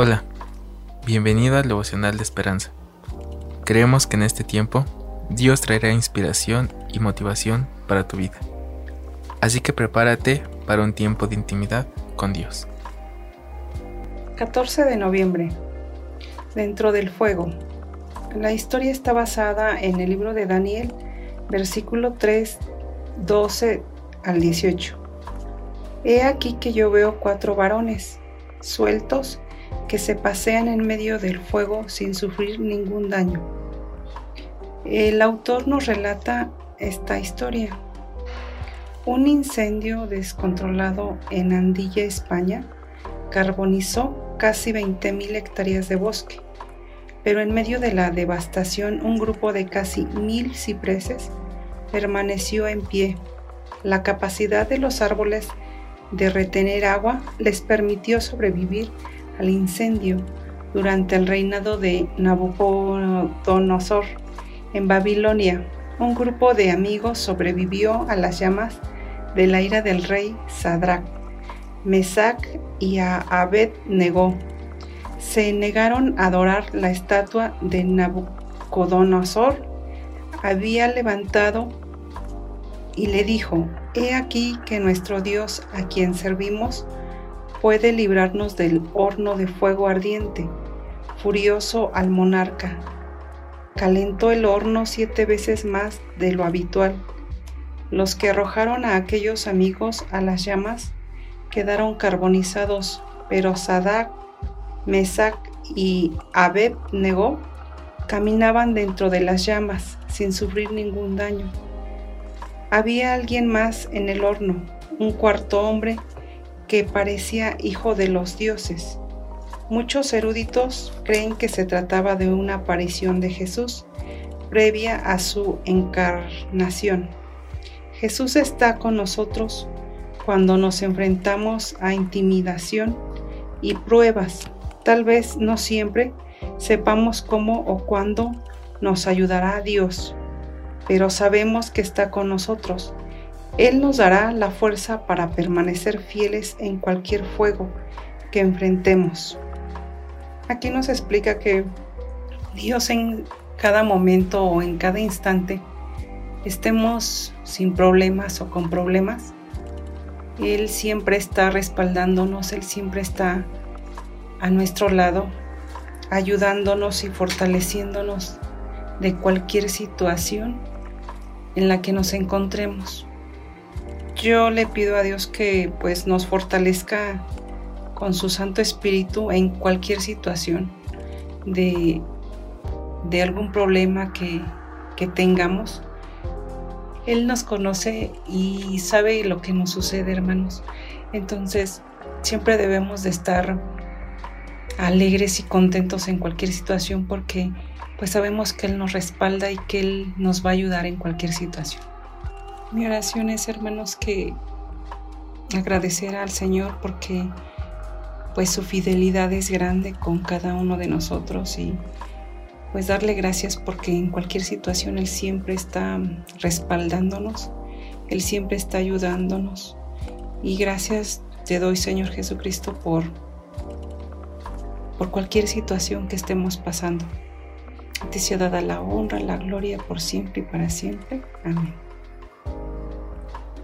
Hola, bienvenido al devocional de esperanza. Creemos que en este tiempo Dios traerá inspiración y motivación para tu vida. Así que prepárate para un tiempo de intimidad con Dios. 14 de noviembre. Dentro del fuego. La historia está basada en el libro de Daniel, versículo 3, 12 al 18. He aquí que yo veo cuatro varones, sueltos, que se pasean en medio del fuego sin sufrir ningún daño. El autor nos relata esta historia. Un incendio descontrolado en Andilla, España, carbonizó casi 20.000 hectáreas de bosque, pero en medio de la devastación un grupo de casi mil cipreses permaneció en pie. La capacidad de los árboles de retener agua les permitió sobrevivir al incendio durante el reinado de Nabucodonosor en Babilonia. Un grupo de amigos sobrevivió a las llamas de la ira del rey Sadrach, Mesach y a Abed negó. Se negaron a adorar la estatua de Nabucodonosor. Había levantado y le dijo, He aquí que nuestro Dios a quien servimos puede librarnos del horno de fuego ardiente. Furioso al monarca, calentó el horno siete veces más de lo habitual. Los que arrojaron a aquellos amigos a las llamas quedaron carbonizados, pero Sadak, Mesac y Abeb negó caminaban dentro de las llamas sin sufrir ningún daño. Había alguien más en el horno, un cuarto hombre que parecía hijo de los dioses. Muchos eruditos creen que se trataba de una aparición de Jesús previa a su encarnación. Jesús está con nosotros cuando nos enfrentamos a intimidación y pruebas. Tal vez no siempre sepamos cómo o cuándo nos ayudará Dios, pero sabemos que está con nosotros él nos dará la fuerza para permanecer fieles en cualquier fuego que enfrentemos. Aquí nos explica que Dios en cada momento o en cada instante estemos sin problemas o con problemas, Él siempre está respaldándonos, Él siempre está a nuestro lado, ayudándonos y fortaleciéndonos de cualquier situación en la que nos encontremos yo le pido a Dios que pues nos fortalezca con su Santo Espíritu en cualquier situación de, de algún problema que, que tengamos. Él nos conoce y sabe lo que nos sucede, hermanos. Entonces, siempre debemos de estar alegres y contentos en cualquier situación porque pues sabemos que Él nos respalda y que Él nos va a ayudar en cualquier situación. Mi oración es, hermanos, que agradecer al Señor porque pues su fidelidad es grande con cada uno de nosotros y pues darle gracias porque en cualquier situación Él siempre está respaldándonos, Él siempre está ayudándonos y gracias te doy Señor Jesucristo por, por cualquier situación que estemos pasando. Te sea dada la honra, la gloria por siempre y para siempre. Amén.